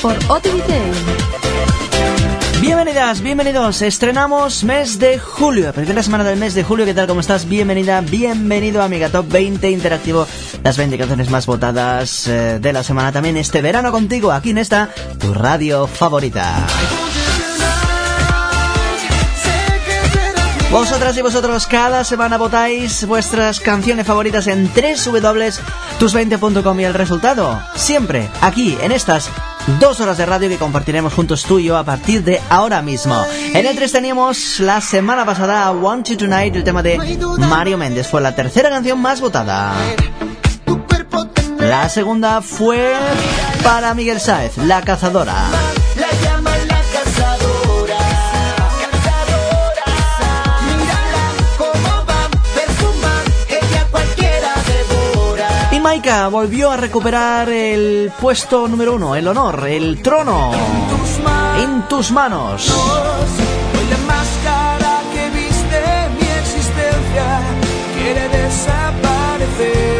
por OTVT. Bienvenidas, bienvenidos. Estrenamos mes de julio, primera semana del mes de julio. ¿Qué tal? ¿Cómo estás? Bienvenida, bienvenido a Mega Top 20 Interactivo. Las 20 canciones más votadas eh, de la semana también este verano contigo, aquí en esta, tu radio favorita. Vosotras y vosotros cada semana votáis vuestras canciones favoritas en www.tus20.com y el resultado, siempre aquí en estas dos horas de radio que compartiremos juntos tú y yo a partir de ahora mismo. En el 3 teníamos la semana pasada Want You Tonight, el tema de Mario Méndez. Fue la tercera canción más votada. La segunda fue para Miguel Sáez, La Cazadora. Maika volvió a recuperar el puesto número uno, el honor, el trono. En tus manos. Hoy la máscara que viste mi existencia quiere desaparecer.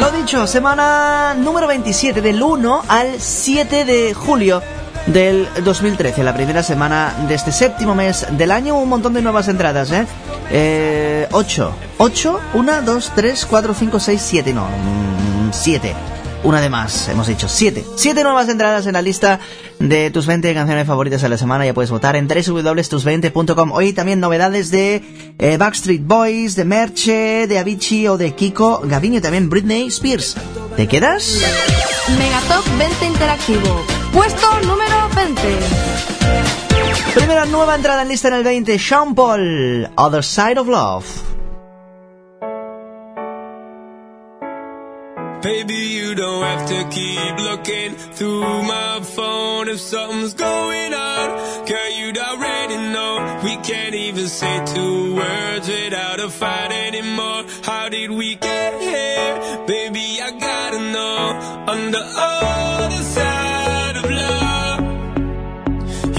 Lo dicho, semana número 27 del 1 al 7 de julio del 2013, la primera semana de este séptimo mes del año, un montón de nuevas entradas, ¿eh? eh 8, 8, 1, 2, 3, 4, 5, 6, 7, no, 7. Mm, una de más, hemos dicho 7. 7 nuevas entradas en la lista de tus 20 canciones favoritas de la semana. Ya puedes votar en www.tus20.com. Hoy también novedades de eh, Backstreet Boys, de Merche, de Avicii o de Kiko, Gaviño y también Britney Spears. ¿Te quedas? Megatop 20 Interactivo. Puesto número 20. Primera nueva entrada en lista en el 20, Sean Paul, Other Side of Love. Baby, you don't have to keep looking through my phone if something's going on. Girl, you'd already know. We can't even say two words without a fight anymore. How did we get here? Baby, I gotta know. Under all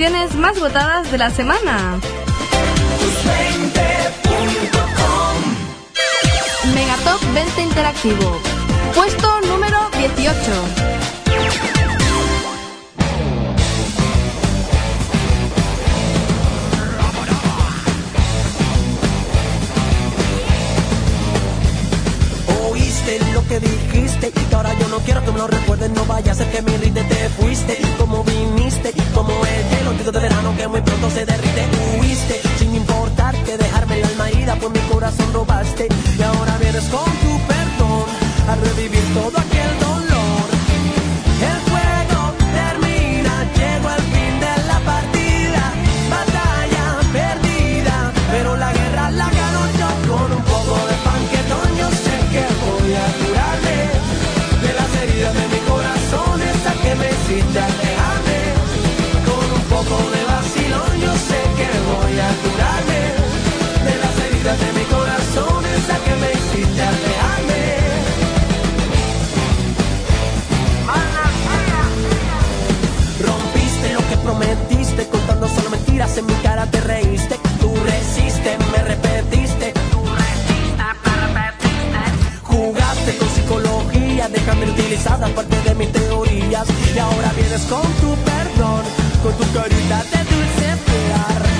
canciones más votadas de la semana. Megatop 20 Interactivo. Puesto número 18. Que dijiste y que ahora yo no quiero que me lo recuerden no vaya a ser que me irrite te fuiste. Como viniste y como el hielo de verano que muy pronto se derrite huiste. Sin importar que dejarme el alma ida pues mi corazón robaste. Y ahora vienes con tu perdón a revivir todo aquel dolor voy a curarme. De las heridas de mi corazón, esa que me hiciste alejarme. Rompiste lo que prometiste, contando solo mentiras en mi cara te reíste. Tú resiste, me repetiste. Tú resiste, me repetiste. Jugaste con psicología déjame utilizada parte de mis teorías y ahora vienes con tu perdón, con tu carita de dulce esperar.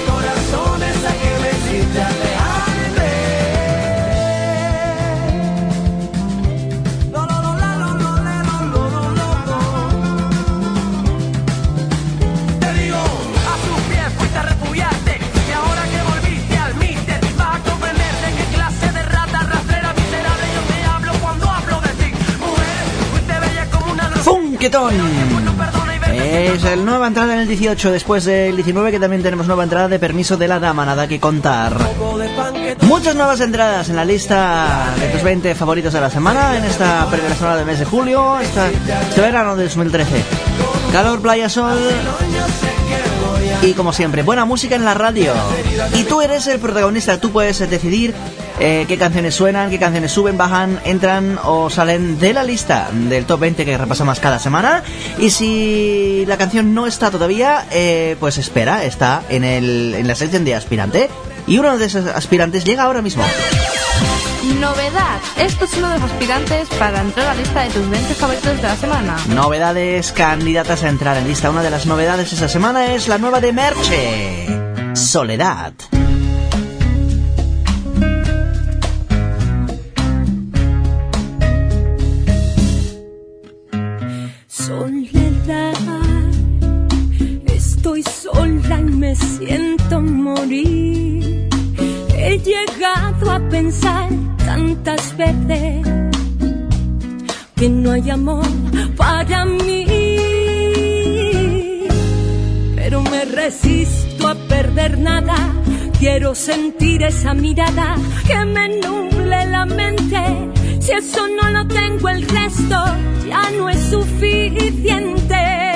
Es la nueva entrada en el 18, después del 19 que también tenemos nueva entrada de Permiso de la Dama, nada que contar. Muchas nuevas entradas en la lista de tus 20 favoritos de la semana en esta primera semana del mes de julio, esta, este verano de 2013. Calor, playa, sol y como siempre, buena música en la radio. Y tú eres el protagonista, tú puedes decidir eh, qué canciones suenan, qué canciones suben, bajan, entran o salen de la lista del top 20 que repasamos cada semana. Y si la canción no está todavía, eh, pues espera, está en, el, en la sección de aspirante. Y uno de esos aspirantes llega ahora mismo. Novedad. Esto es uno de los aspirantes para entrar a la lista de tus 20 favoritos de la semana. Novedades candidatas a entrar en lista. Una de las novedades esa semana es la nueva de Merche. Soledad. Y me siento morir. He llegado a pensar tantas veces que no hay amor para mí. Pero me resisto a perder nada. Quiero sentir esa mirada que me nuble la mente. Si eso no lo tengo, el resto ya no es suficiente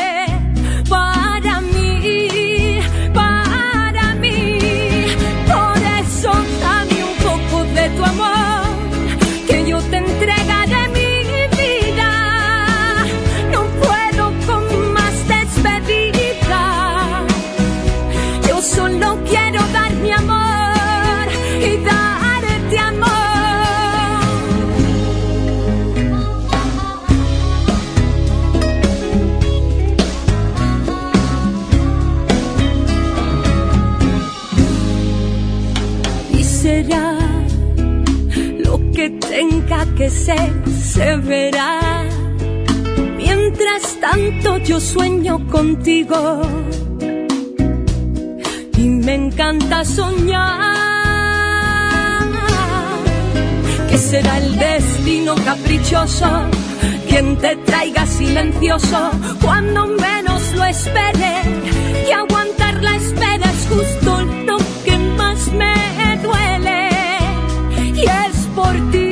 que se verá. Mientras tanto yo sueño contigo. Y me encanta soñar. Que será el destino caprichoso. Quien te traiga silencioso. Cuando menos lo espere. Y aguantar la espera es justo lo que más me duele. Y es por ti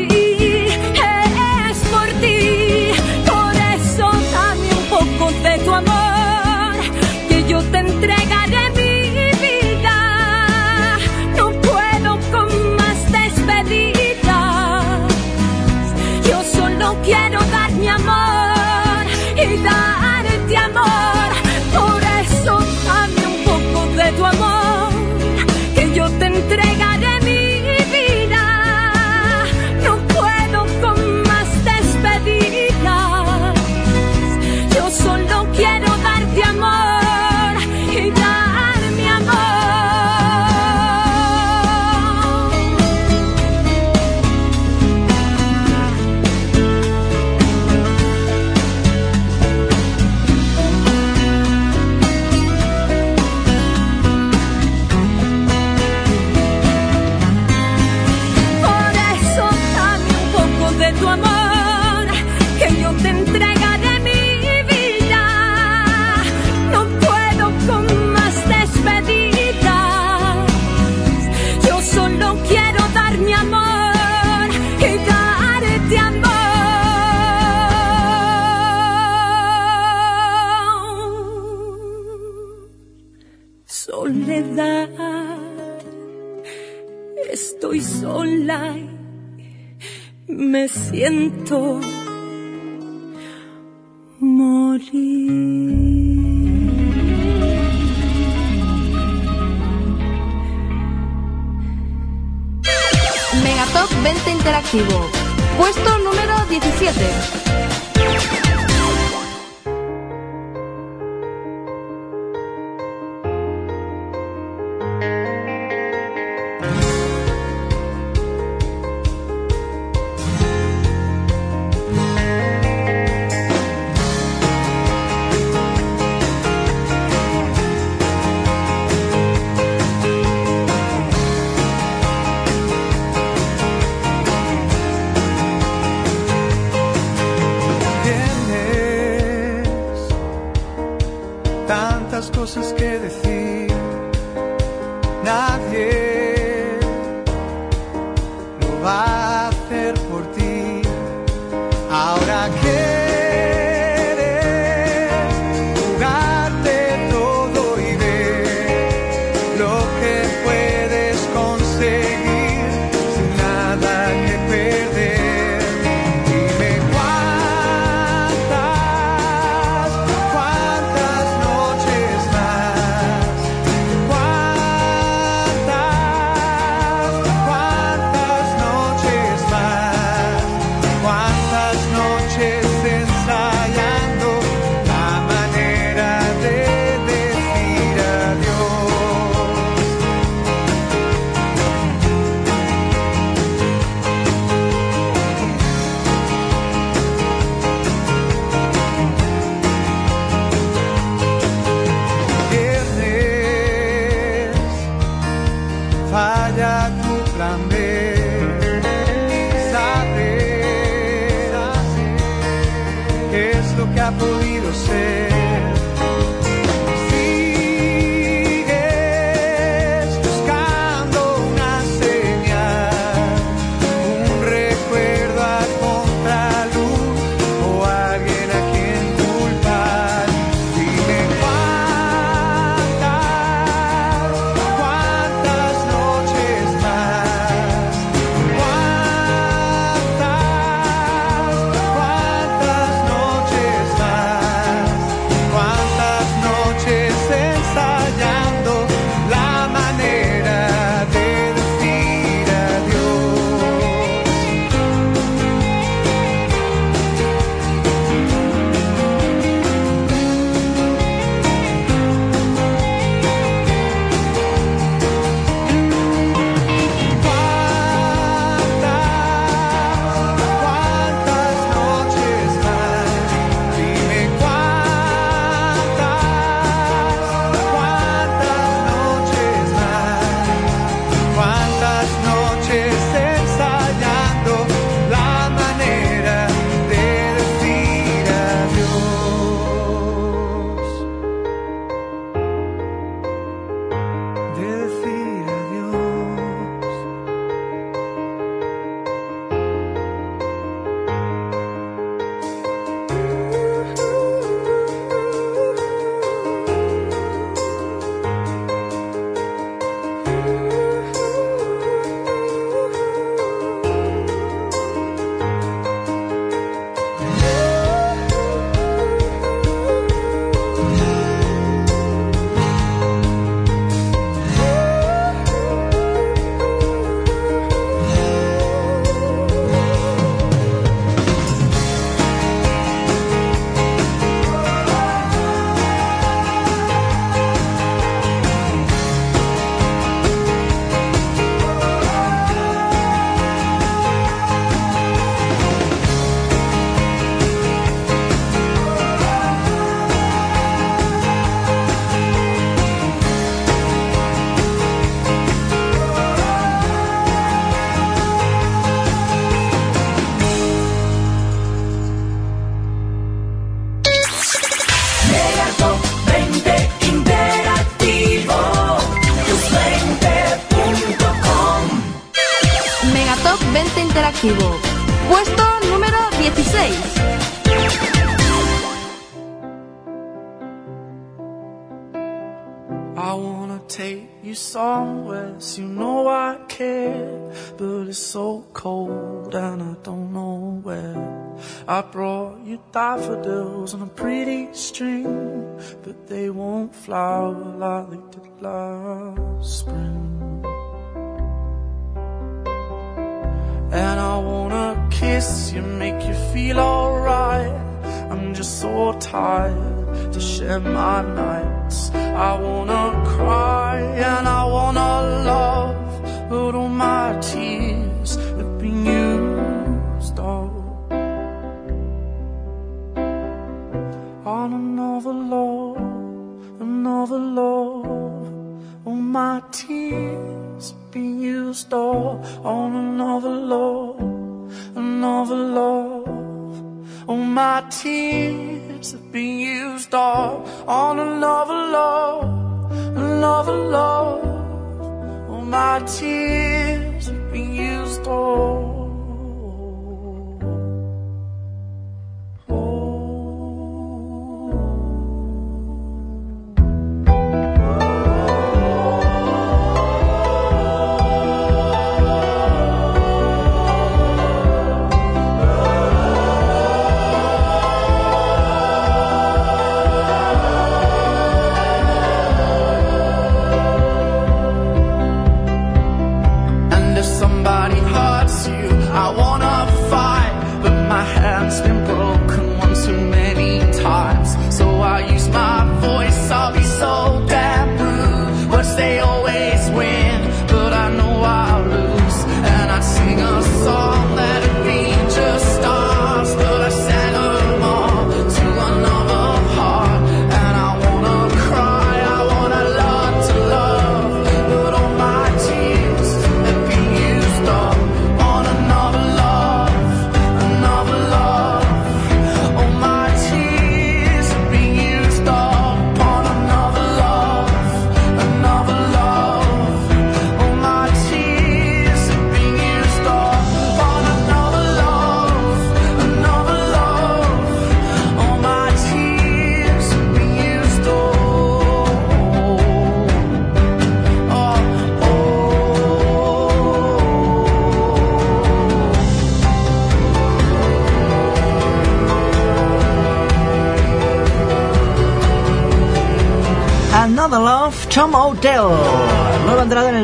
my tears have been used all on another love, another love. All my tears have been used all.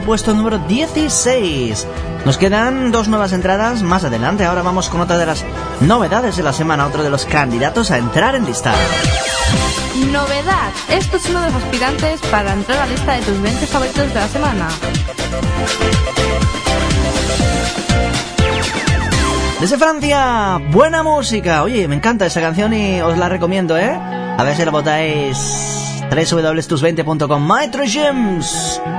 Puesto número 16. Nos quedan dos nuevas entradas más adelante. Ahora vamos con otra de las novedades de la semana, otro de los candidatos a entrar en lista. Novedad. Esto es uno de los aspirantes para entrar a la lista de tus 20 favoritos de la semana. Desde Francia, buena música. Oye, me encanta esa canción y os la recomiendo, ¿eh? A ver si la votáis www.tus20.com. Maître James, je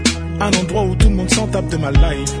Un endroit où tout le monde s'en tape de ma life.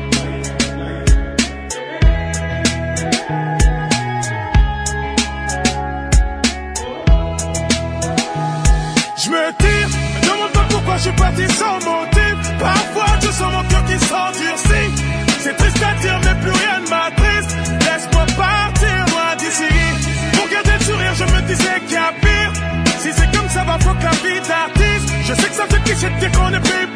Parfois je sens mon cœur qui s'endurcit. C'est triste à dire, mais plus rien ne m'attriste. Laisse-moi partir loin d'ici. Pour garder le sourire, je me disais qu'il y a pire. Si c'est comme ça, va fuck la vie d'artiste. Je sais que ça fait cliché de dire qu'on est pris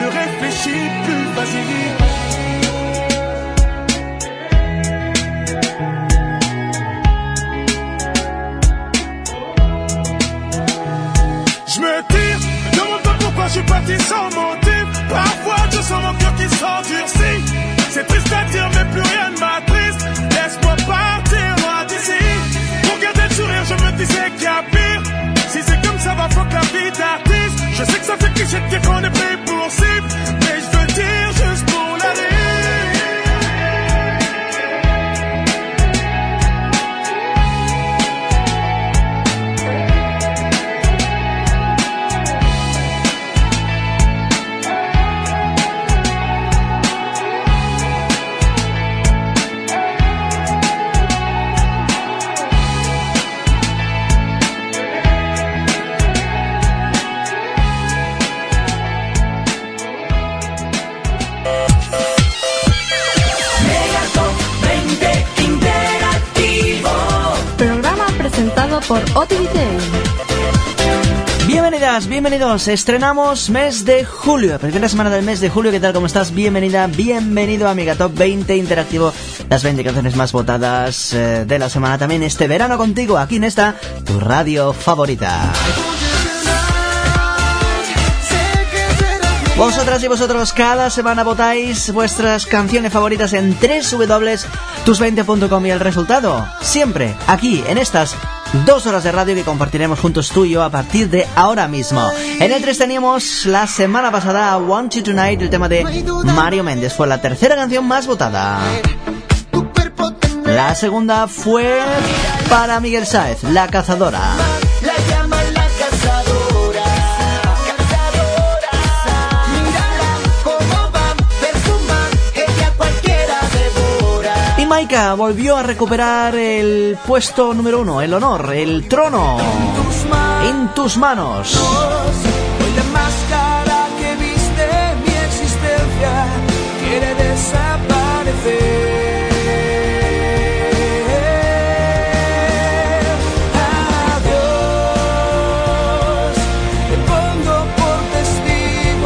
Ne réfléchis plus, vas-y. Je suis parti sans motif. Parfois je sens mon cœur qui s'endurcit. C'est triste à dire, mais plus rien ne m'attriste. Laisse-moi partir loin d'ici. Pour garder le sourire, je me disais qu'il y a pire. Si c'est comme ça, va fuck la vie d'artiste. Je sais que ça fait cliché de dire qu'on est por Otivitail. Bienvenidas, bienvenidos. Estrenamos mes de julio, primera semana del mes de julio. ¿Qué tal? ¿Cómo estás? Bienvenida, bienvenido a Mega Top 20 Interactivo. Las 20 canciones más votadas eh, de la semana también este verano contigo, aquí en esta, tu radio favorita. Vosotras y vosotros cada semana votáis vuestras canciones favoritas en www.tus20.com y el resultado, siempre aquí en estas dos horas de radio que compartiremos juntos tú y yo a partir de ahora mismo. En el 3 teníamos la semana pasada Want You Tonight, el tema de Mario Méndez. Fue la tercera canción más votada. La segunda fue para Miguel Sáez, La Cazadora. Maika volvió a recuperar el puesto número uno, el honor, el trono. En tus manos. Hoy la máscara que viste mi existencia quiere desaparecer.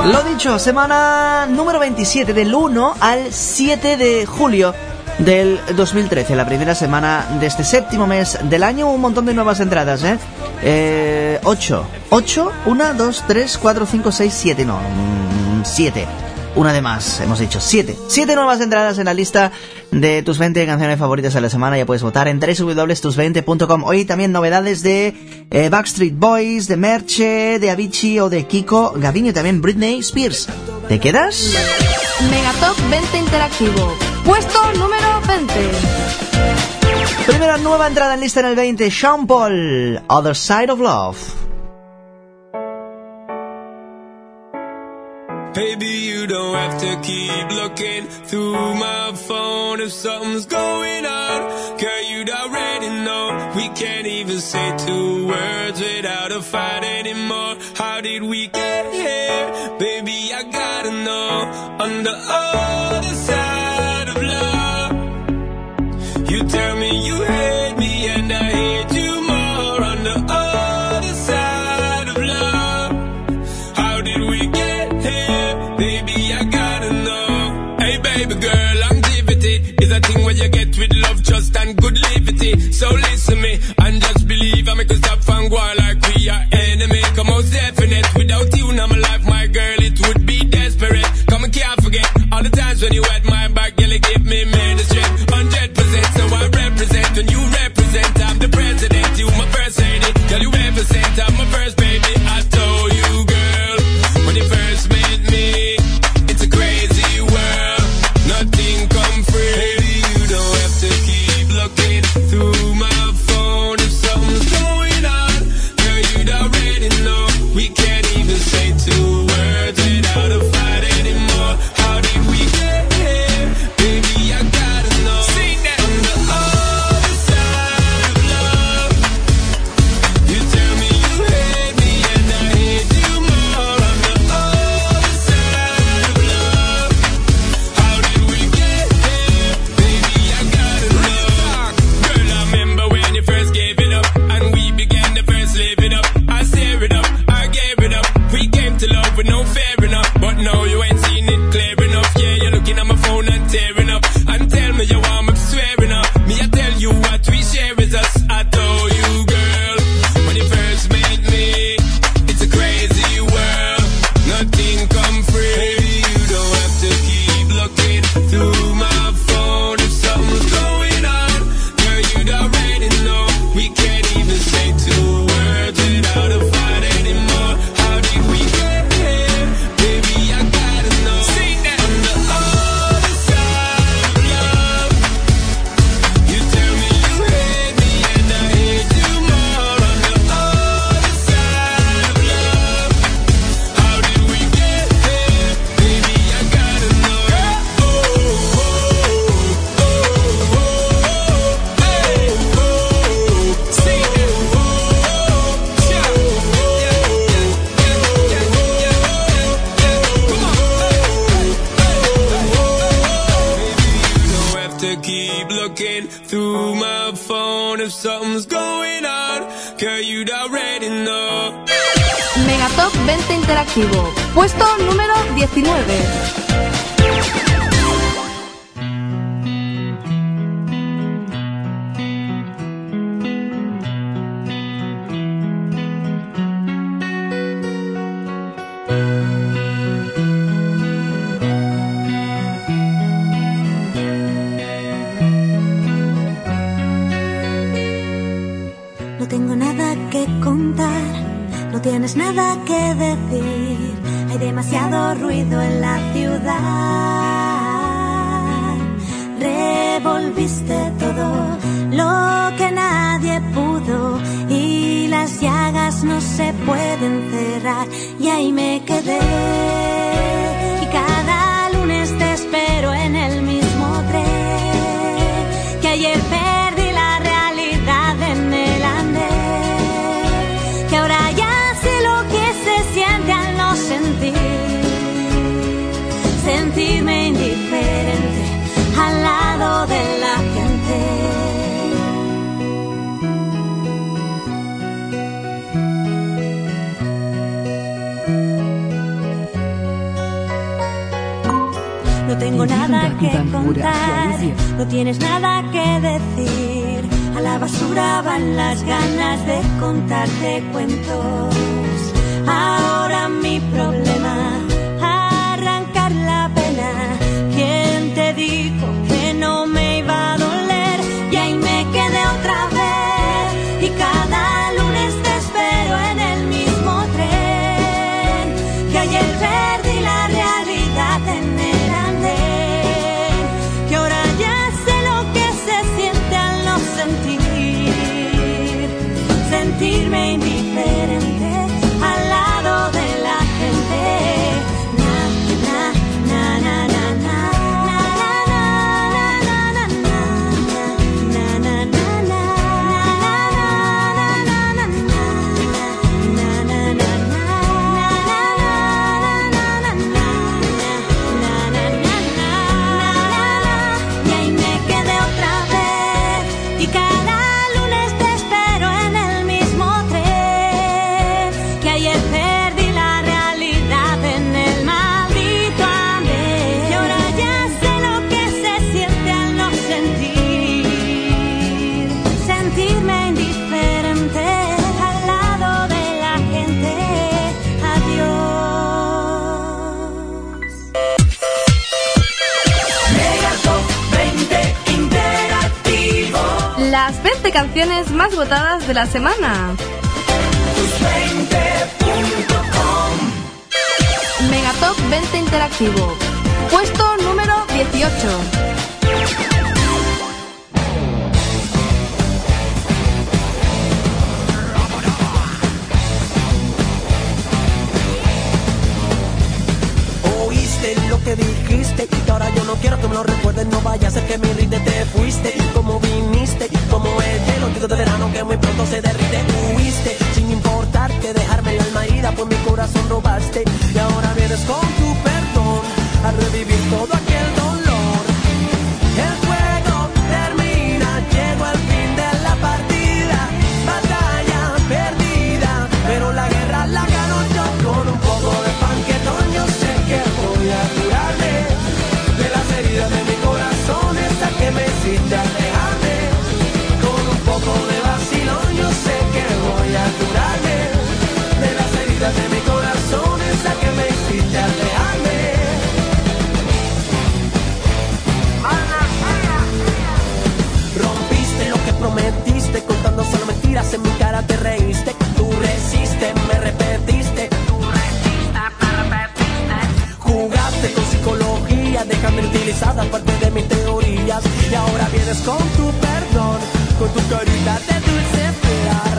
Lo dicho, semana número 27 del 1 al 7 de julio del 2013, la primera semana de este séptimo mes del año, un montón de nuevas entradas, ¿eh? eh 8, 8, 1, 2, 3, 4, 5, 6, 7, no, 7. Una de más, hemos dicho 7. 7 nuevas entradas en la lista de tus 20 canciones favoritas de la semana. Ya puedes votar en www.tus20.com. Hoy también novedades de eh, Backstreet Boys, de Merche, de Avicii o de Kiko, Gaviño y también Britney Spears. ¿Te quedas? Megatop 20 Interactivo. Puesto número 20. Primera nueva entrada en lista en el 20, Sean Paul, Other Side of Love. Baby, you don't have to keep looking through my phone if something's going on. Girl, you'd already know. We can't even say two words without a fight anymore. How did we get here? Baby, I gotta know. On the you tell me you hate me and I hate you more. On the other side of love, how did we get here? Baby, I gotta know. Hey, baby girl, longevity is a thing where you get with love, trust and good liberty. So listen me de la semana. Megatop 20 Interactivo. Puesto número 18. Oíste lo que dijiste y ahora yo no quiero que me lo recuerden, no vaya a ser que me se derrite. con tu perdón, con tu carita de dulce fiar.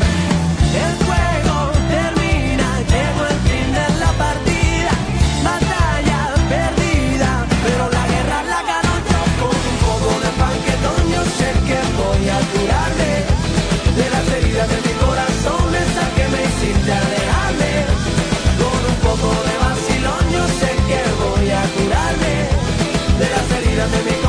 El juego termina, llegó el fin de la partida, batalla perdida, pero la guerra la ganó yo con un poco de panquetón, yo sé que voy a curarme de las heridas de mi corazón, esa que me hiciste alejarme, con un poco de vacilón, yo sé que voy a curarme de las heridas de mi corazón.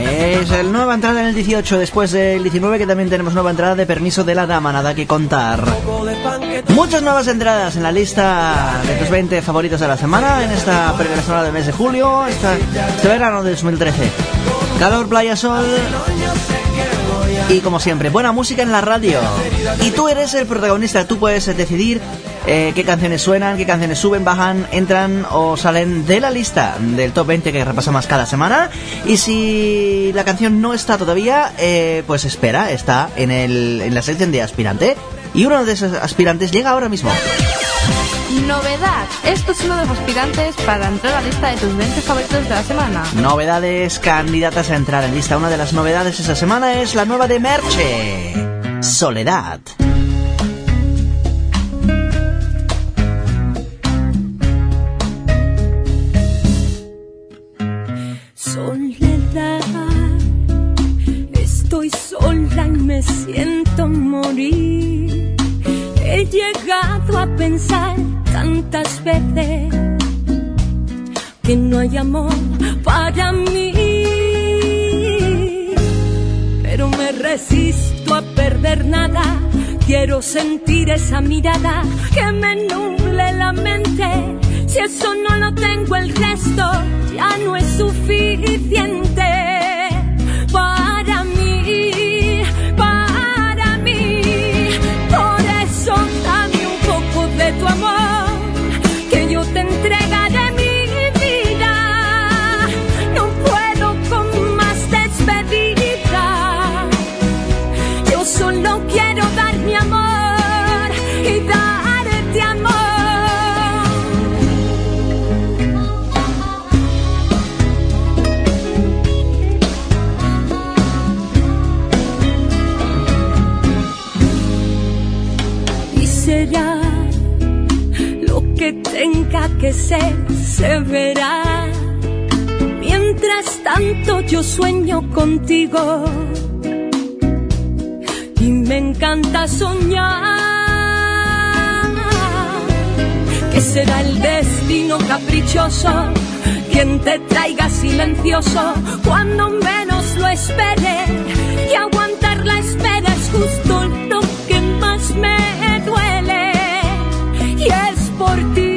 Es el nueva entrada en el 18, después del 19 que también tenemos nueva entrada de Permiso de la Dama, nada que contar. Muchas nuevas entradas en la lista de tus 20 favoritos de la semana en esta primera semana del mes de julio, esta, este verano de 2013. Calor, playa, sol, y como siempre, buena música en la radio. Y tú eres el protagonista, tú puedes decidir eh, qué canciones suenan, qué canciones suben, bajan, entran o salen de la lista del top 20 que repasamos cada semana. Y si la canción no está todavía, eh, pues espera, está en, el, en la sección de aspirante. Y uno de esos aspirantes llega ahora mismo. Novedad. Esto es uno de los aspirantes para entrar a la lista de tus 20 favoritos de la semana. Novedades candidatas a entrar en lista. Una de las novedades esta semana es la nueva de Merche. Soledad. Soledad, y me siento morir. He llegado a pensar tantas veces que no hay amor para mí. Pero me resisto a perder nada. Quiero sentir esa mirada que me nuble la mente. Si eso no lo tengo, el resto ya no es suficiente que se verá. Mientras tanto yo sueño contigo. Y me encanta soñar. Que será el destino caprichoso. Quien te traiga silencioso. Cuando menos lo espere. Y aguantar la espera es justo lo que más me duele. Y es por ti,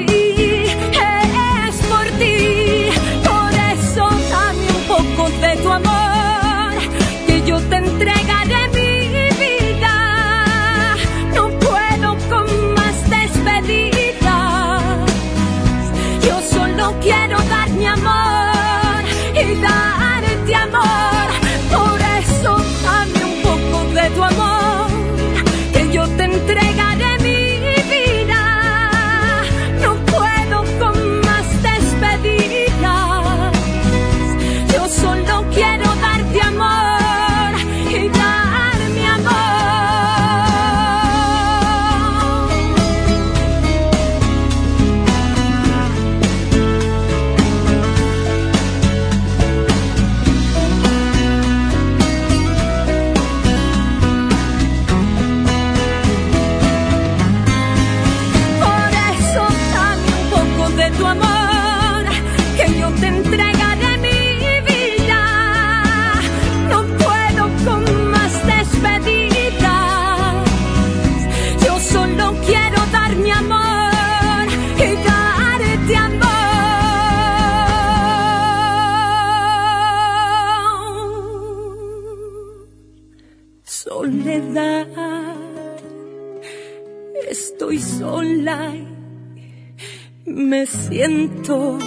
me siento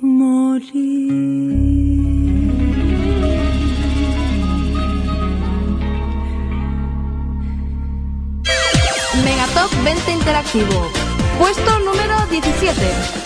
morir. Megatop 20 Interactivo. Puesto número 17.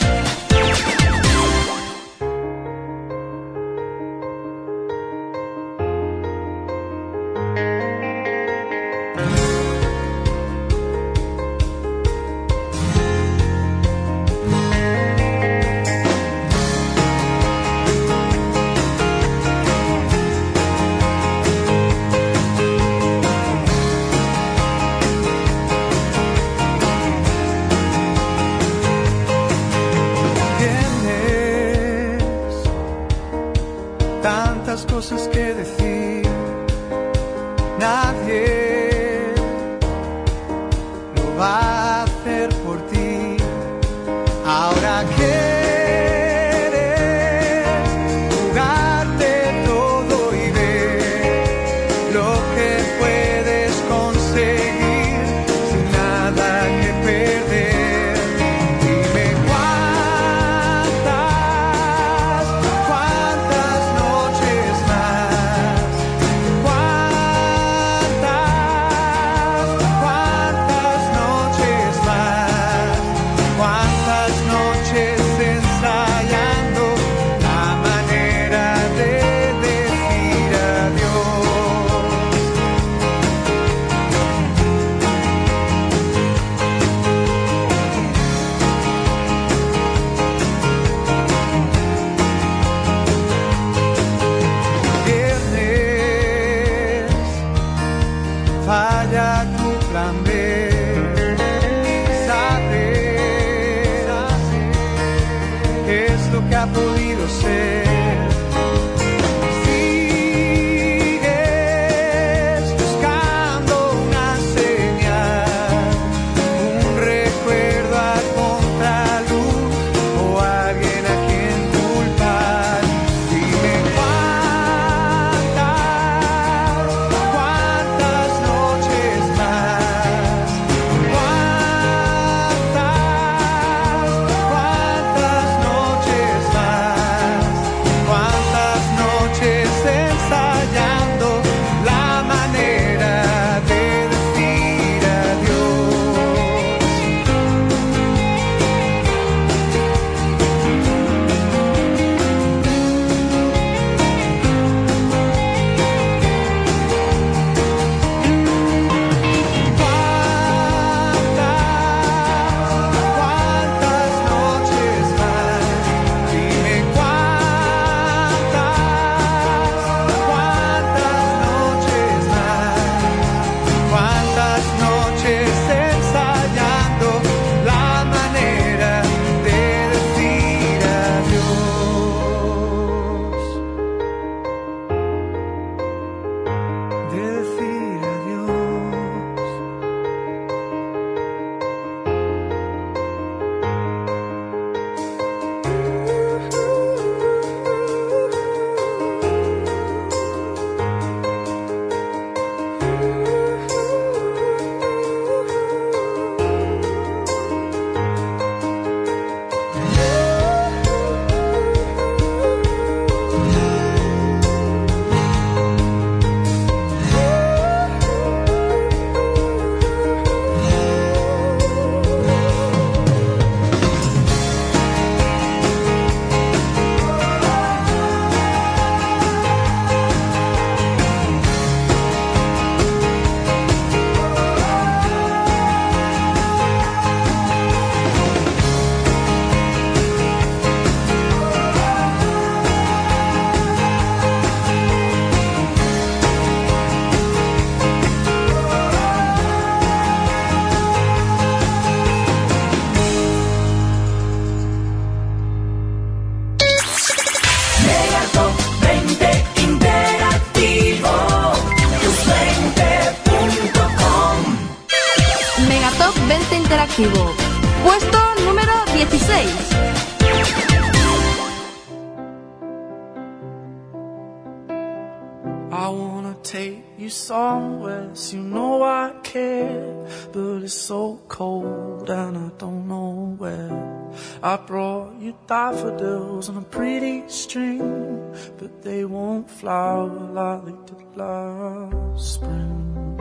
flower like they did last spring.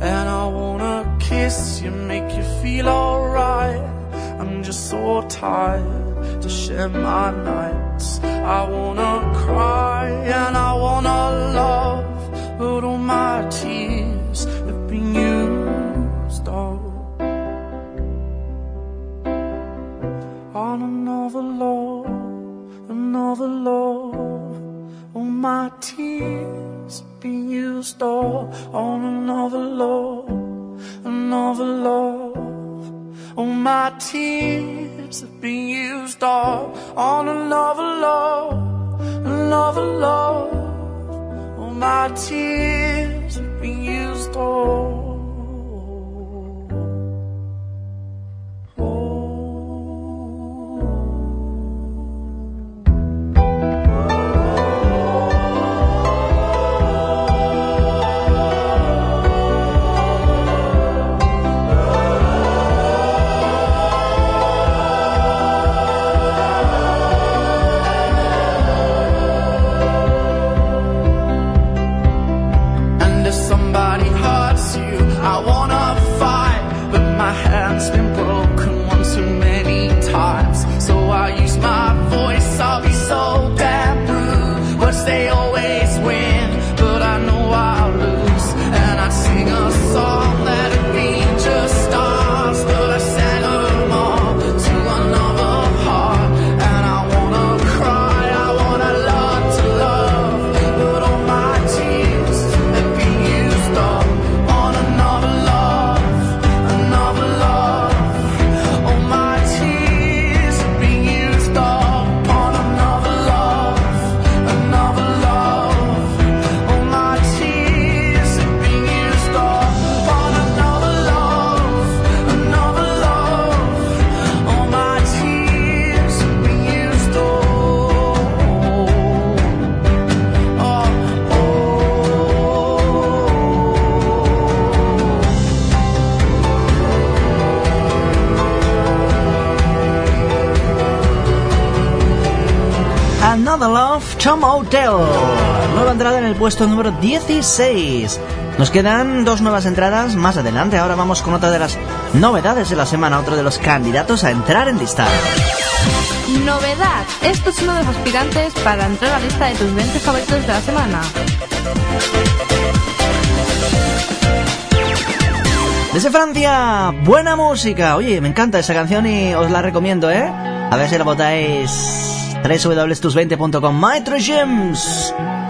And I wanna kiss you, make you feel alright. I'm just so tired to share my nights. I wanna cry and I wanna love, but all my tears have been used up on another love another love. All my tears be used all on another love, another love. All my tears have been used all on another love, another love. All my tears have been used all. Puesto número 16. Nos quedan dos nuevas entradas más adelante. Ahora vamos con otra de las novedades de la semana, otro de los candidatos a entrar en lista. Novedad. Esto es uno de los aspirantes para entrar a la lista de tus 20 favoritos de la semana. Desde Francia, buena música. Oye, me encanta esa canción y os la recomiendo, ¿eh? A ver si la votáis. www.tus20.com Maître James.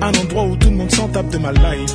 Un endroit où tout le monde s'en tape de ma life.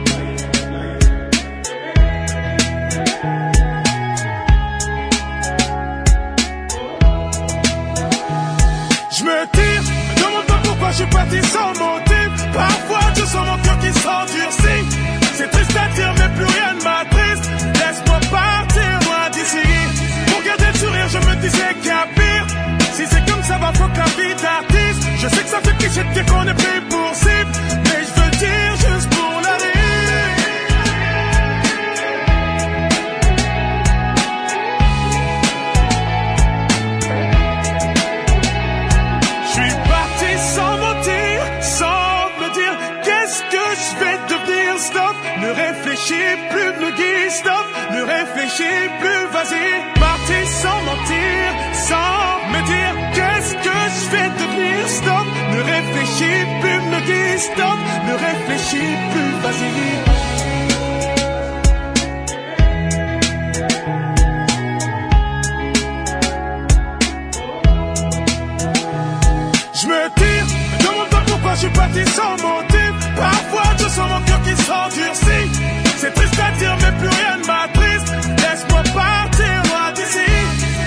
Sans motif. Parfois je sens mon cœur qui s'endurcit. C'est triste à dire, mais plus rien ne m'attriste. Laisse-moi partir loin d'ici. Pour garder le sourire, je me disais qu'il y a pire. Si c'est comme ça, va fuck la vie d'artiste. Je sais que ça fait cliché de dire qu'on est pris pour Ne réfléchis plus, vas-y. Je me tire, demande pas pourquoi je suis parti sans motif. Parfois je sens mon cœur qui s'endurcit. C'est triste à dire, mais plus rien ne m'attriste. Laisse-moi partir loin d'ici.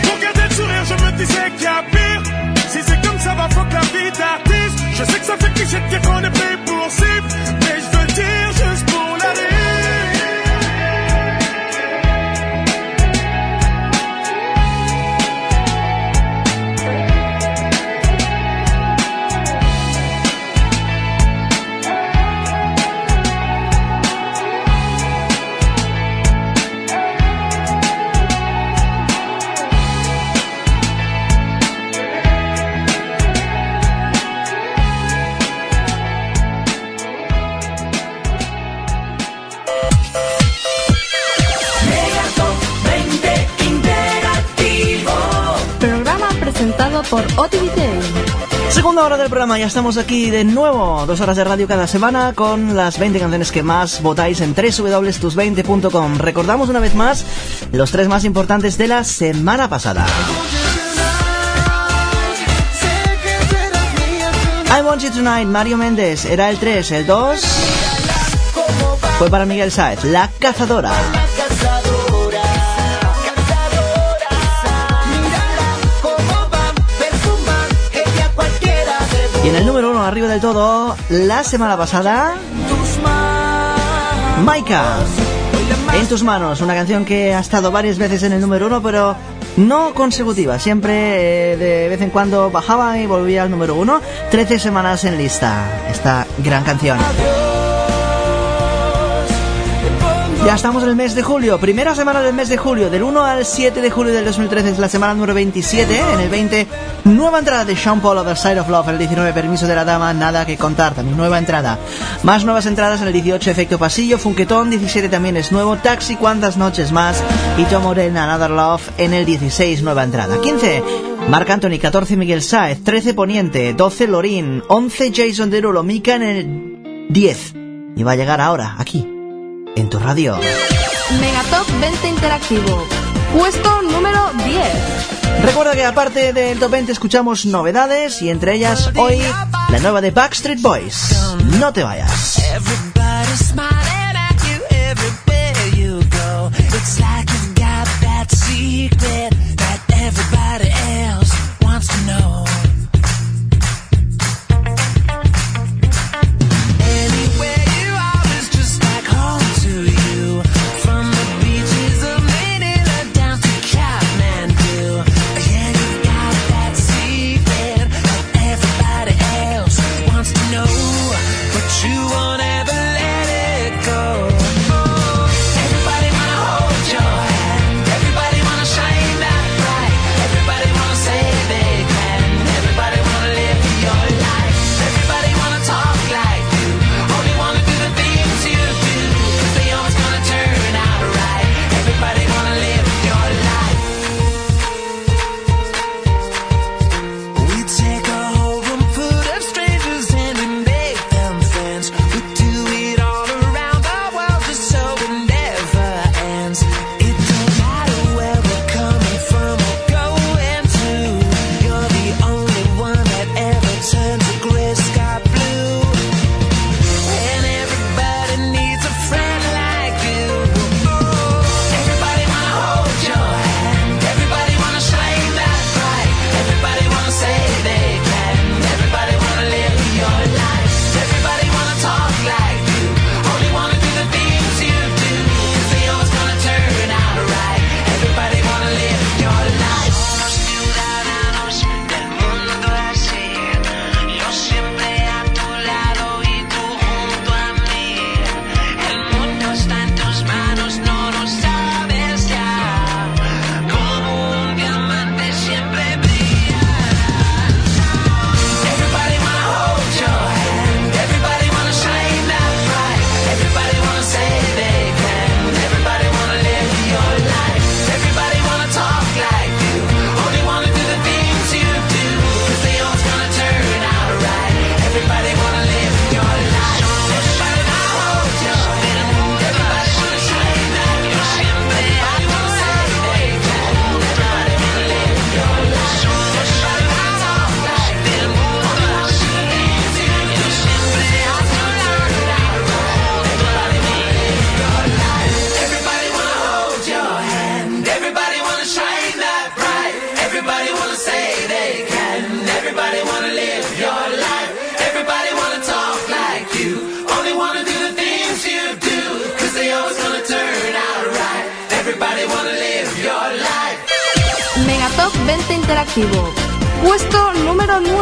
Pour garder le sourire, je me disais qu'il y a pire. Si c'est comme ça, va faut que la vie d'artiste. Je sais que ça fait por OTVT. Segunda hora del programa, ya estamos aquí de nuevo, dos horas de radio cada semana con las 20 canciones que más votáis en www.tus20.com. Recordamos una vez más los tres más importantes de la semana pasada. I Want You Tonight, Mario Méndez, era el 3, el 2 fue para Miguel Saez, La Cazadora. Y en el número uno, arriba del todo, la semana pasada, Maika. En tus manos, una canción que ha estado varias veces en el número uno, pero no consecutiva. Siempre eh, de vez en cuando bajaba y volvía al número uno. Trece semanas en lista. Esta gran canción. Ya estamos en el mes de julio, primera semana del mes de julio, del 1 al 7 de julio del 2013 es la semana número 27, en el 20 nueva entrada de Sean Paul Other Side of Love, el 19 Permiso de la Dama, nada que contar, también nueva entrada. Más nuevas entradas en el 18 Efecto Pasillo, Funquetón, 17 también es nuevo, Taxi cuántas noches más y Tom Morena Another Love en el 16 nueva entrada. 15 Marc Anthony, 14 Miguel Saez, 13 Poniente, 12 Lorín, 11 Jason Derulo, Mika en el 10 y va a llegar ahora, aquí, en tu radio. Megatop 20 Interactivo. Puesto número 10. Recuerda que aparte del top 20 escuchamos novedades y entre ellas hoy la nueva de Backstreet Boys. No te vayas. Interactivo. Puesto número 9.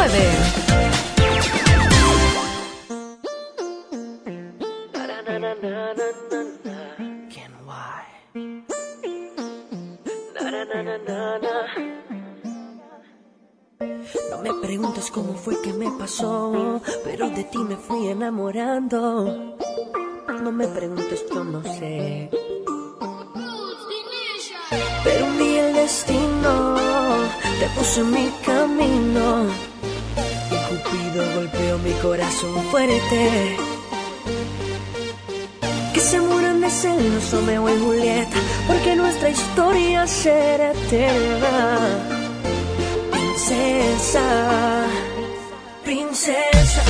No me preguntes cómo fue que me pasó, pero de ti me fui enamorando. No me preguntes, yo no sé. Pero día el destino te puso en mi camino. Y Cupido golpeó mi corazón fuerte. Que se mueran de celos Romeo y Julieta, porque nuestra historia será eterna princesa, princesa,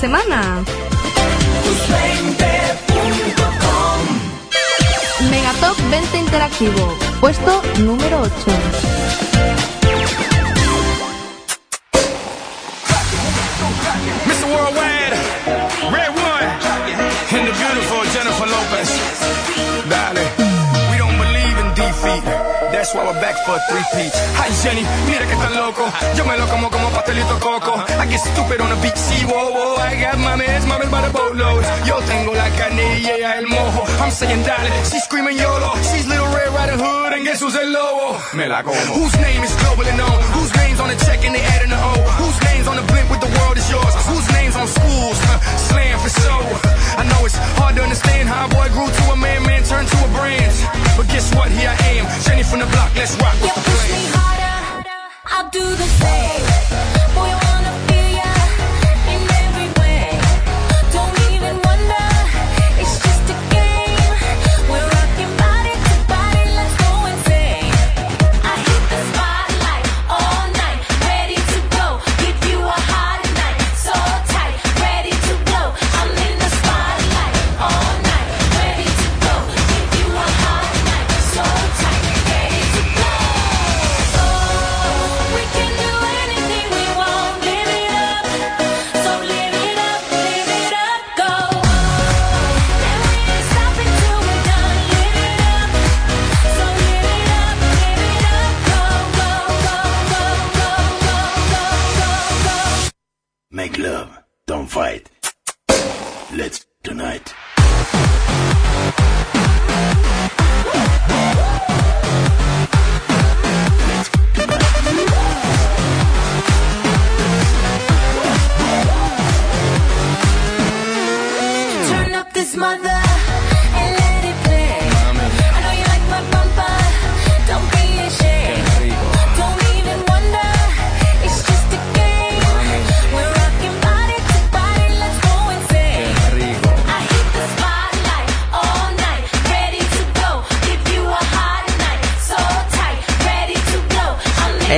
semana. Megatop 20 Interactivo. Puesto número 8. Mr. Worldwide, Red One, and the beautiful Jennifer Lopez. Dale, we don't believe in defeat. That's why we're back for three peats. Hi Jenny, mira I get stupid on the beat, see, whoa, whoa. I got mames, mames by the boatloads. Yo tengo la carne y ella el mojo. I'm saying dale, she's screaming YOLO. She's little Red Riding Hood, and guess who's el lobo? Me la como. Whose name is globally known? Whose name's on the check and they adding the O? Whose name's on the blimp with the world is yours? Whose name's on schools? Huh, slam for show. I know it's hard to understand how a boy grew to a man, man turned to a brand. But guess what? Here I am, Jenny from the block. Let's rock You with the push flame. me harder, I'll do the same.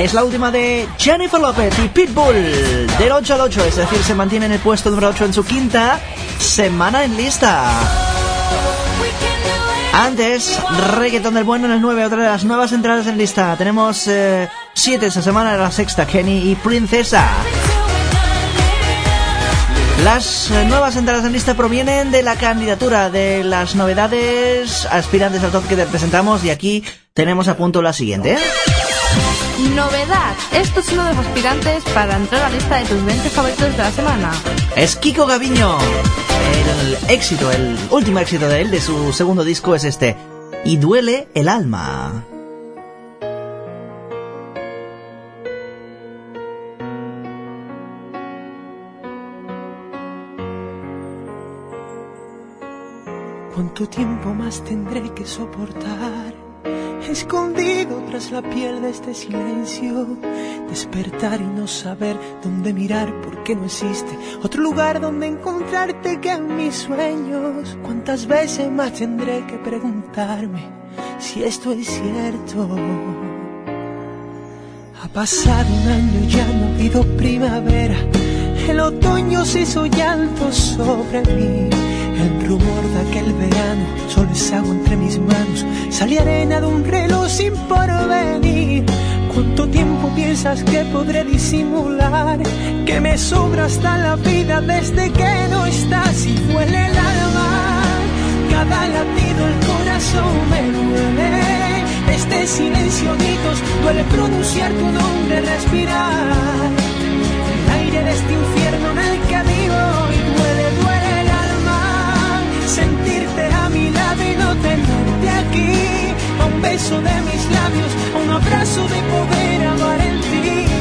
Es la última de Jennifer Lopez y Pitbull, del 8 al 8, es decir, se mantiene en el puesto número 8 en su quinta semana en lista. Antes, reggaeton del bueno en el 9, otra de las nuevas entradas en lista. Tenemos 7 esta semana, la sexta, Kenny y Princesa. Las eh, nuevas entradas en lista provienen de la candidatura de las novedades aspirantes al top que te presentamos y aquí tenemos a punto la siguiente. ¿eh? Novedad. Esto es uno de los aspirantes para entrar a la lista de tus 20 favoritos de la semana. Es Kiko Gaviño. El éxito, el último éxito de él, de su segundo disco, es este. Y duele el alma. ¿Cuánto tiempo más tendré que soportar? Escondido tras la piel de este silencio, despertar y no saber dónde mirar porque no existe otro lugar donde encontrarte que en mis sueños. ¿Cuántas veces más tendré que preguntarme si esto es cierto? Ha pasado un año, ya no ha habido primavera. El otoño se hizo llanto sobre mí. Rumor de aquel verano solo es agua entre mis manos. Salí arena de un reloj sin porvenir. ¿Cuánto tiempo piensas que podré disimular? Que me sobra hasta la vida desde que no estás y duele el alma. Cada latido el corazón me duele. Este silencio gritos duele pronunciar tu nombre, respirar. El aire de este no tenerte aquí. A un beso de mis labios, a un abrazo de poder amar en ti.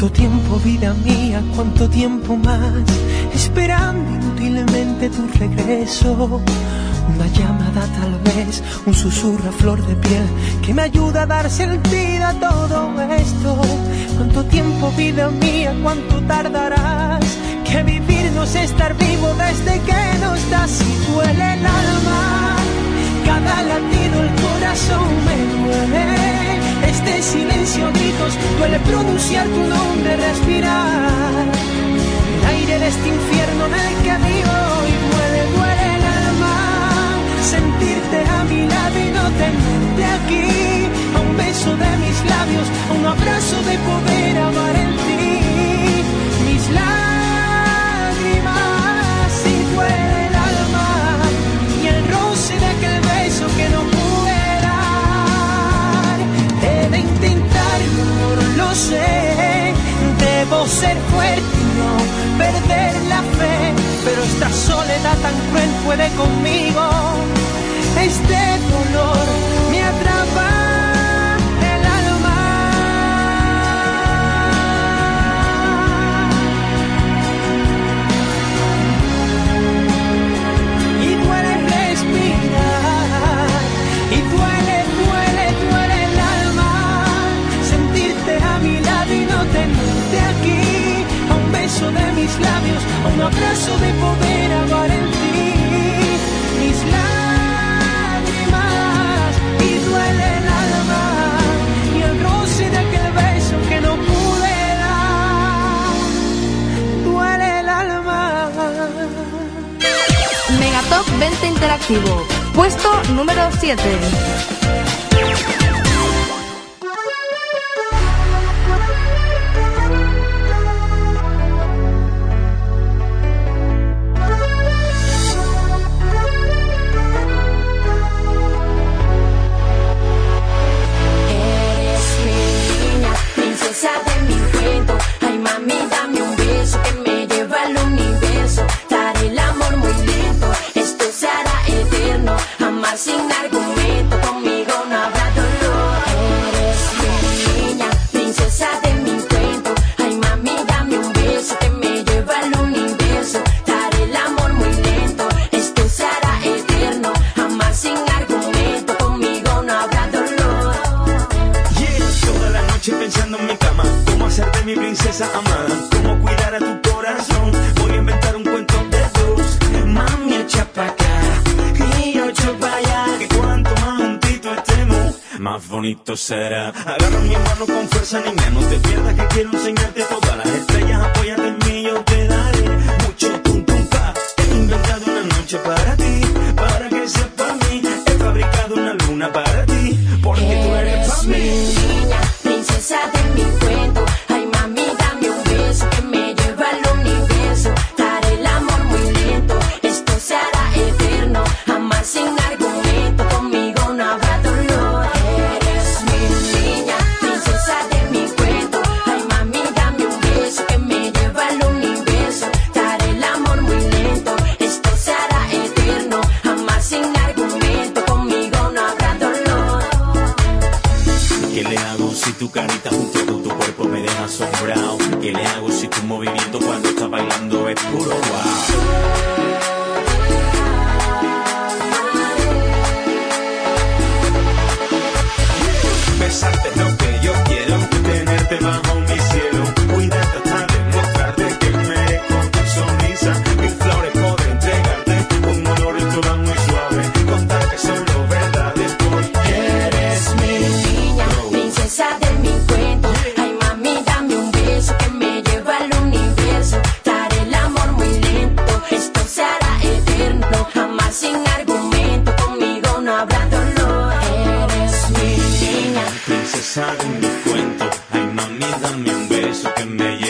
¿Cuánto tiempo, vida mía? ¿Cuánto tiempo más? Esperando inútilmente tu regreso. Una llamada tal vez, un susurro a flor de piel que me ayuda a dar sentido a todo esto. ¿Cuánto tiempo, vida mía? ¿Cuánto tardarás? Que vivir no es estar vivo desde que no estás y duele el alma. Cada latido el corazón me duele. Este silencio gritos duele pronunciar tu nombre, respirar. El aire de este infierno en el que vivo y duele, duele el alma. Sentirte a mi lado y no tenerte aquí. A un beso de mis labios, a un abrazo de poder amar en ti. Mis lágrimas sé, debo ser fuerte y no perder la fe, pero esta soledad tan cruel puede conmigo, este dolor abrazo de poder ahogar en ti. Mis lágrimas y duele el alma y el roce de aquel beso que no pude dar. Duele el alma. Megatop 20 Interactivo puesto número 7 bonito será. Agarra mi mano con fuerza ni menos te pierdas que quiero enseñarte todo cuento. Ay, mami, dame un beso que me lleve.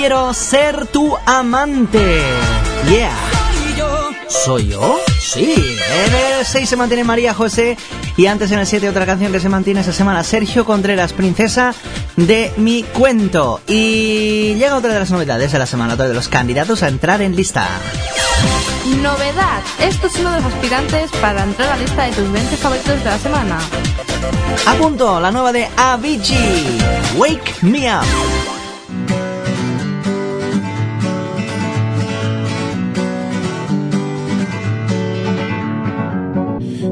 Quiero ser tu amante. Yeah. ¿Soy yo? Sí. En el 6 se mantiene María José y antes en el 7 otra canción que se mantiene esta semana, Sergio Contreras, Princesa de mi cuento. Y llega otra de las novedades de la semana, otro de los candidatos a entrar en lista. Novedad. Esto es uno de los aspirantes para entrar a la lista de tus 20 favoritos de la semana. A punto, la nueva de Avicii, Wake Me Up.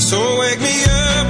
So wake me up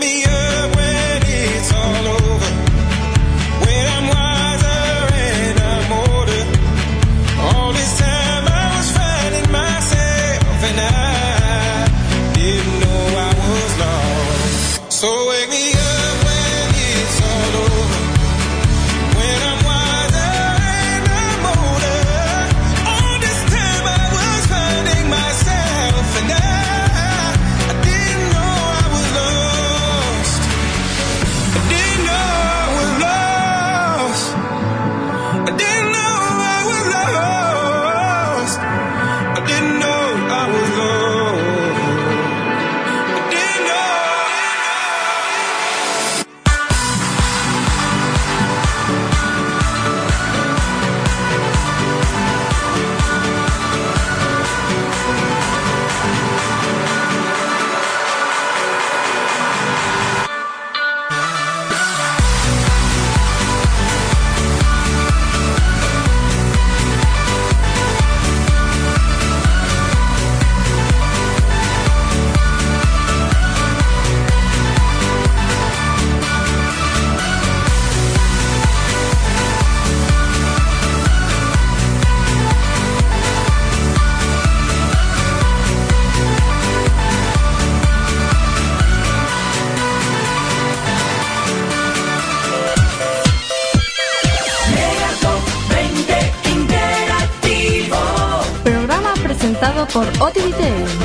por Otivitel.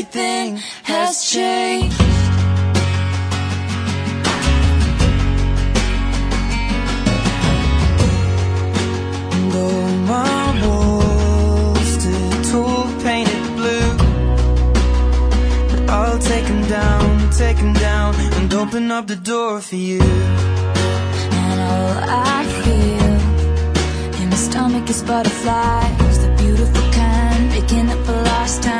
everything has changed. And all my walls still tall, painted blue. But I'll take them down, take them down, and open up the door for you. And all I feel in my stomach is butterflies, the beautiful kind, picking up the lost time.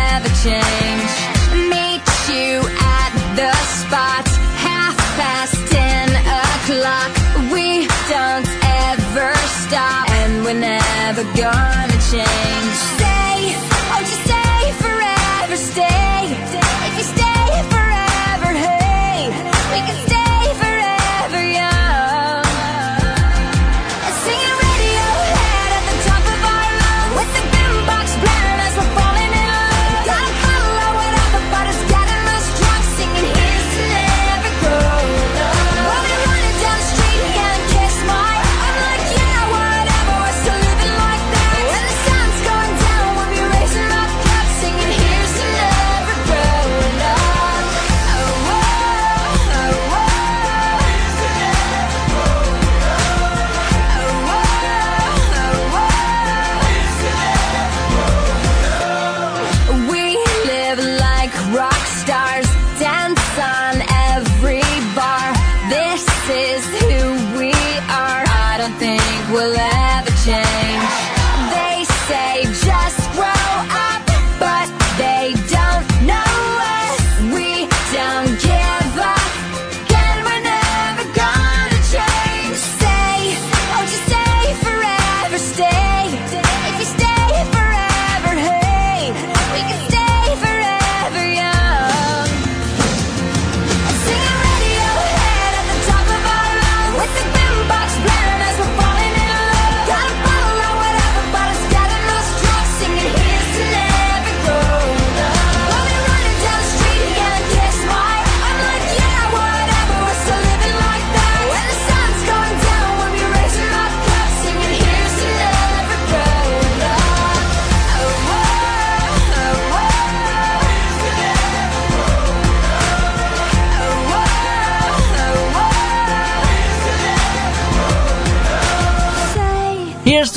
gun.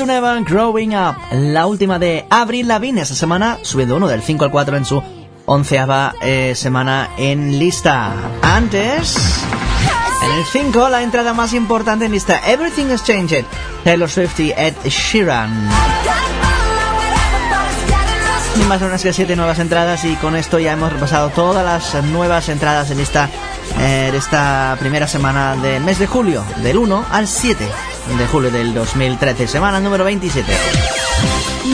To Never, Growing Up, la última de Avril Lavigne esta semana, subiendo uno del 5 al 4 en su onceava eh, semana en lista. Antes, en el 5, la entrada más importante en lista, Everything Has Changed, Taylor Swift y Ed Sheeran. Ni más menos que siete nuevas entradas y con esto ya hemos repasado todas las nuevas entradas en lista eh, de esta primera semana del mes de julio, del 1 al 7 de julio del 2013, semana número 27.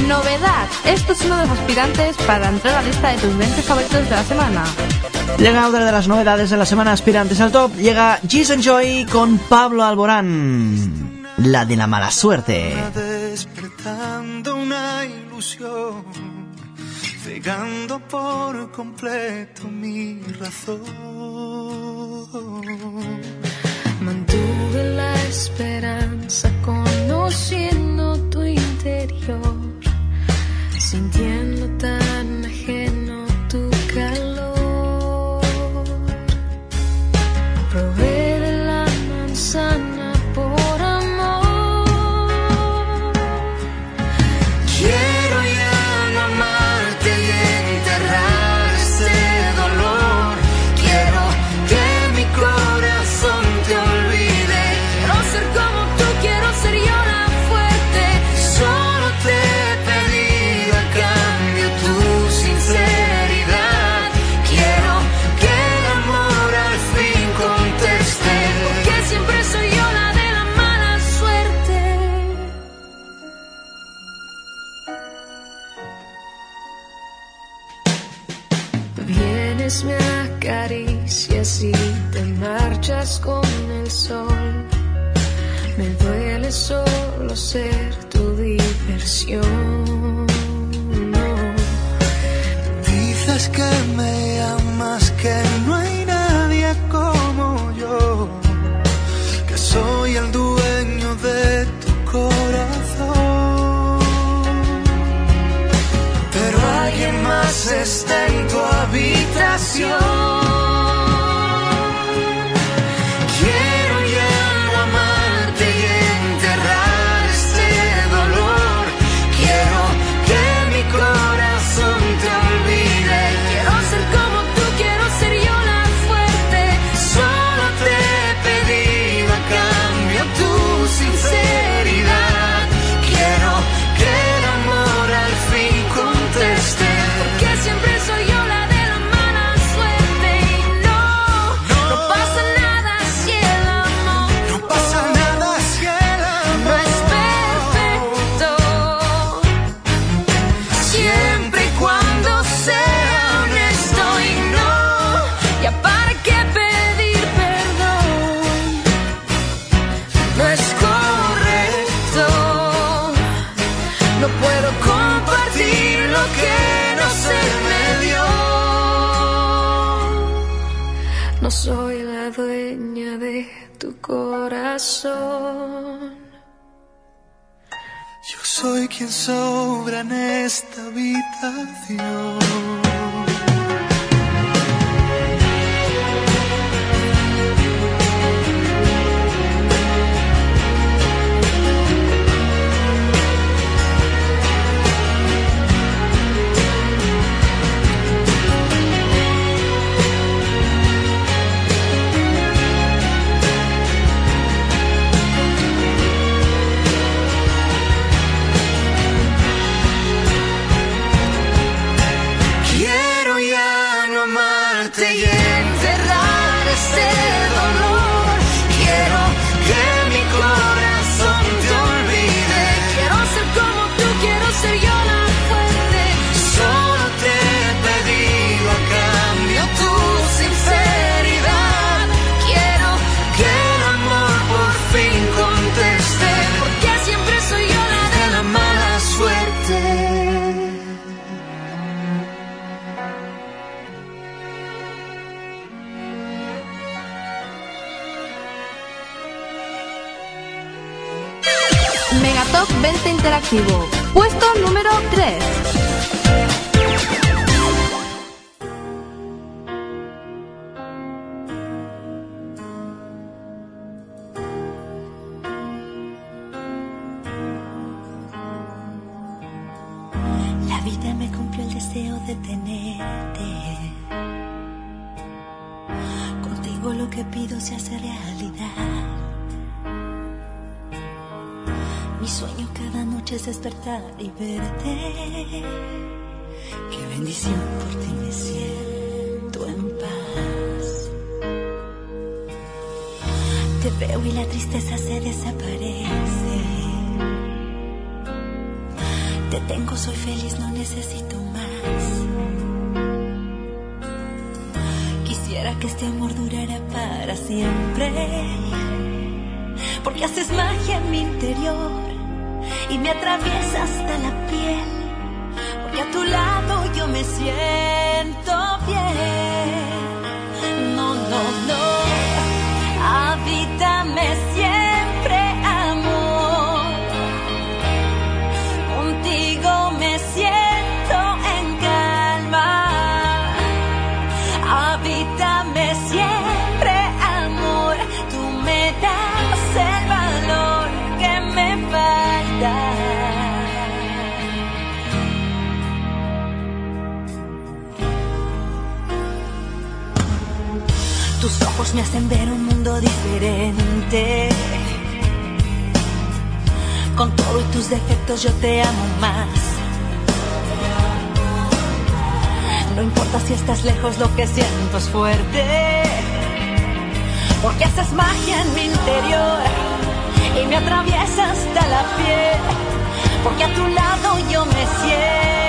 Novedad. Esto es uno de los aspirantes para entrar a la lista de tus 20 favoritos de la semana. Llega otra de las novedades de la semana aspirantes al top. Llega Jason Joy con Pablo Alborán. La de la mala suerte. despertando una ilusión, cegando por completo mi razón. La esperanza conociendo tu interior, sintiendo tan ajeno tu calor. Probé la manzana Interactivo. Puesto número 3. Y verte. Qué bendición por ti me siento en paz. Te veo y la tristeza se desaparece. Te tengo, soy feliz, no necesito más. Quisiera que este amor durara para siempre. Porque haces magia en mi interior y me atraviesa hasta la piel. Porque a tu lado yo me siento diferente. Con todo y tus defectos yo te amo más. No importa si estás lejos, lo que siento es fuerte. Porque haces magia en mi interior y me atraviesa hasta la piel. Porque a tu lado yo me siento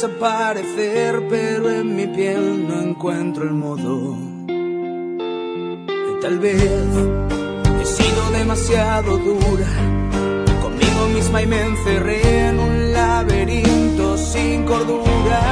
desaparecer, pero en mi piel no encuentro el modo. Tal vez he sido demasiado dura conmigo misma y me encerré en un laberinto sin cordura.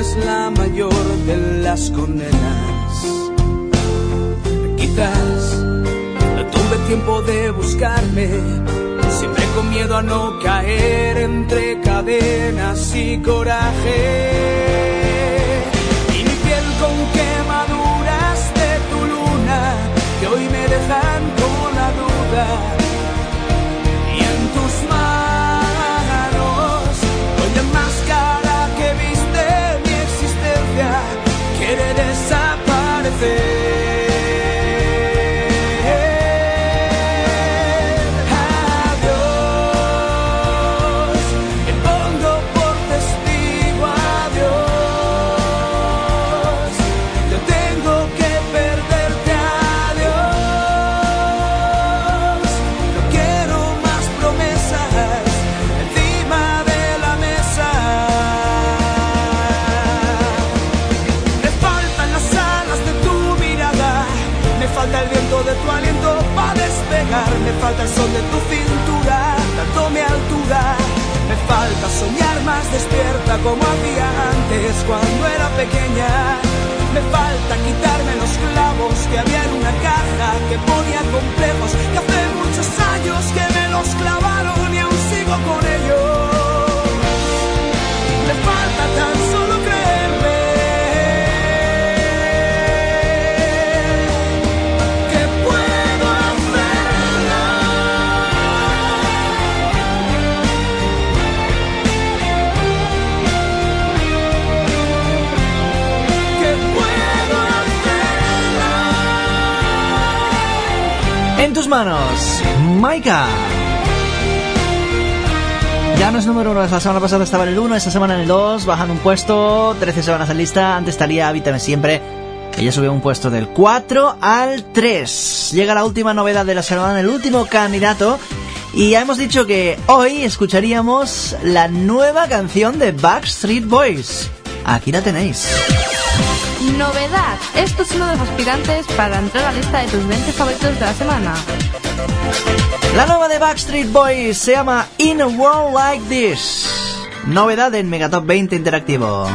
Es la mayor de las condenas. Quizás no tuve tiempo de buscarme, siempre con miedo a no caer entre cadenas y coraje. Y mi piel con quemaduras de tu luna, que hoy me dejan con la duda. Desaparecer. Manos, Maika. Ya no es número uno, la semana pasada estaba en el 1, esta semana en el 2, bajando un puesto, 13 semanas en lista, antes estaría Habítame Siempre, ella subió un puesto del 4 al 3. Llega la última novedad de la semana, el último candidato, y ya hemos dicho que hoy escucharíamos la nueva canción de Backstreet Boys. Aquí la tenéis. Novedad. Esto es uno de los aspirantes para entrar a la lista de tus 20 favoritos de la semana. La nueva de Backstreet Boys se llama In a World Like This. Novedad en Megatop 20 Interactivo.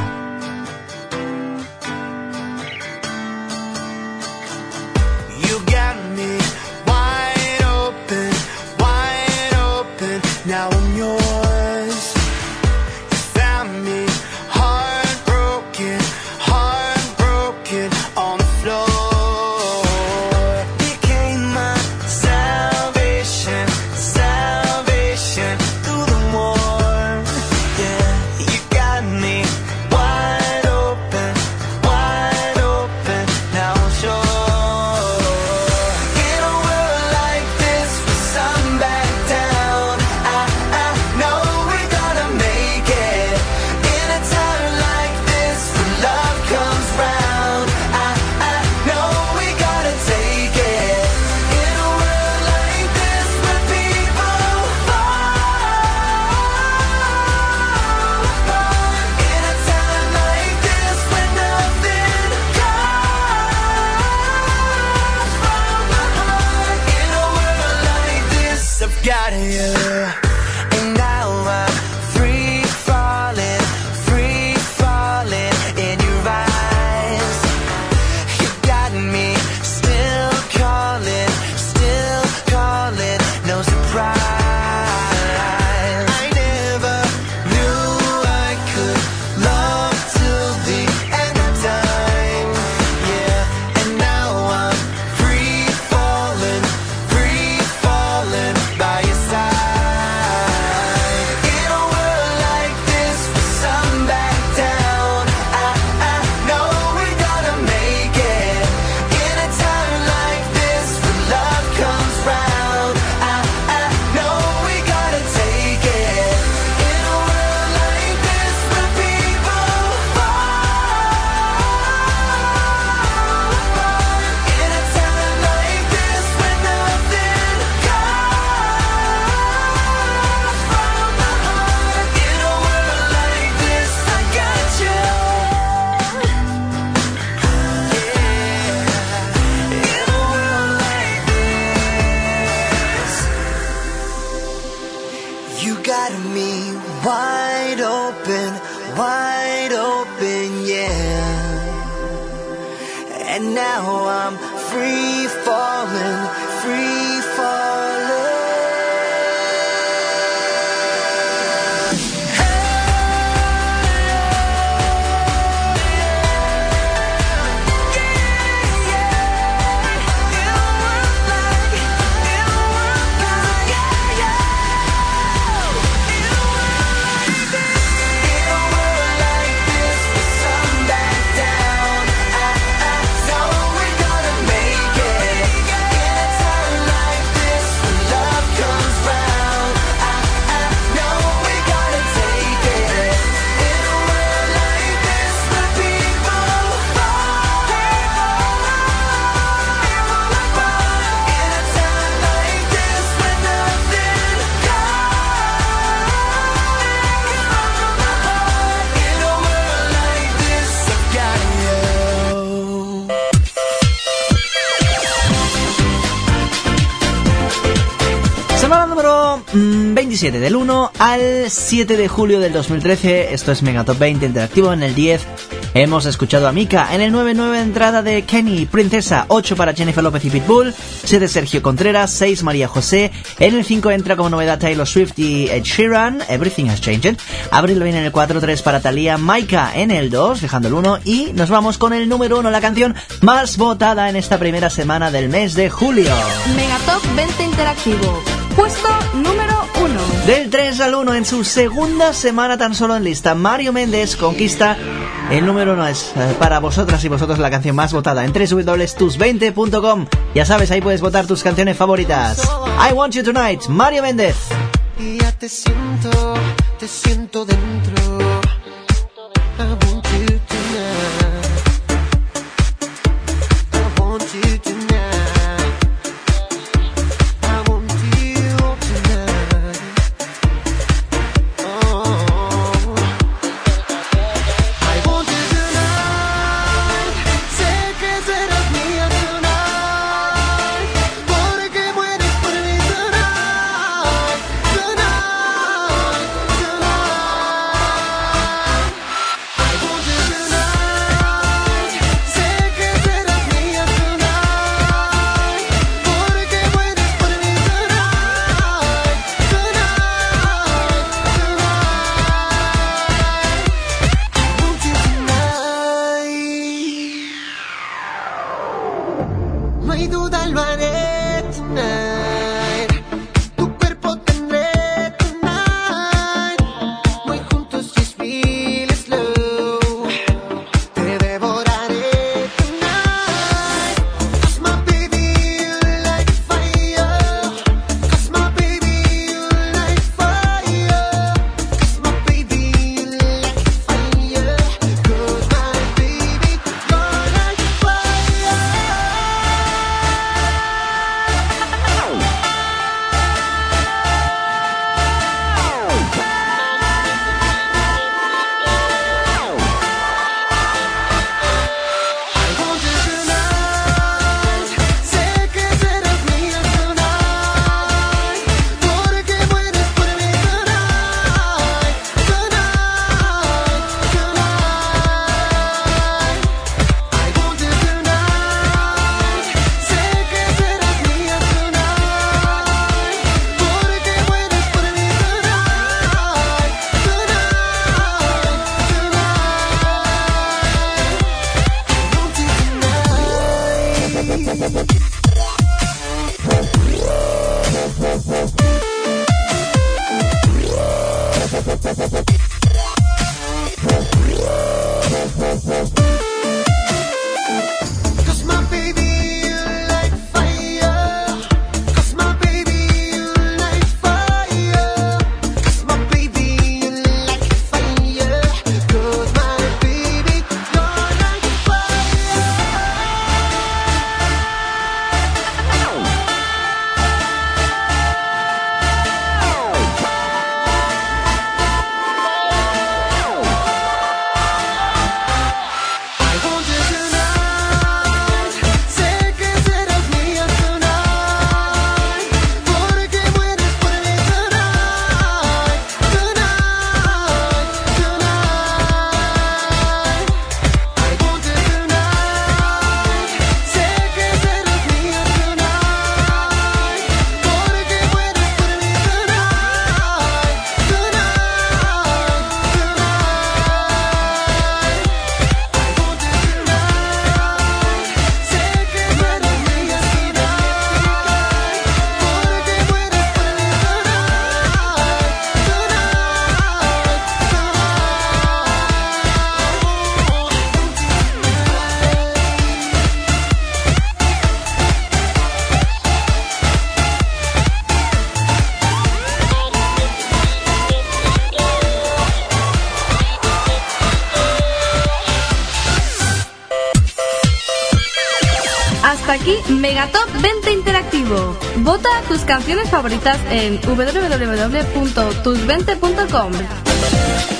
7 del 1 al 7 de julio del 2013. Esto es Megatop 20 Interactivo. En el 10 hemos escuchado a Mika. En el 9, 9 entrada de Kenny, Princesa. 8 para Jennifer López y Pitbull. 7 Sergio Contreras. 6 María José. En el 5 entra como novedad Taylor Swift y Ed Sheeran. Everything has changed. Abril viene en el 4, 3 para Thalía. Maika en el 2, dejando el 1. Y nos vamos con el número 1, la canción más votada en esta primera semana del mes de julio. Megatop 20 Interactivo. Puesto número del 3 al 1 en su segunda semana tan solo en lista, Mario Méndez conquista el número 1 es eh, para vosotras y vosotros la canción más votada en www.tus20.com. Ya sabes, ahí puedes votar tus canciones favoritas. I Want You Tonight, Mario Méndez. Ya te siento, te siento dentro. Canciones favoritas en www.tus20.com.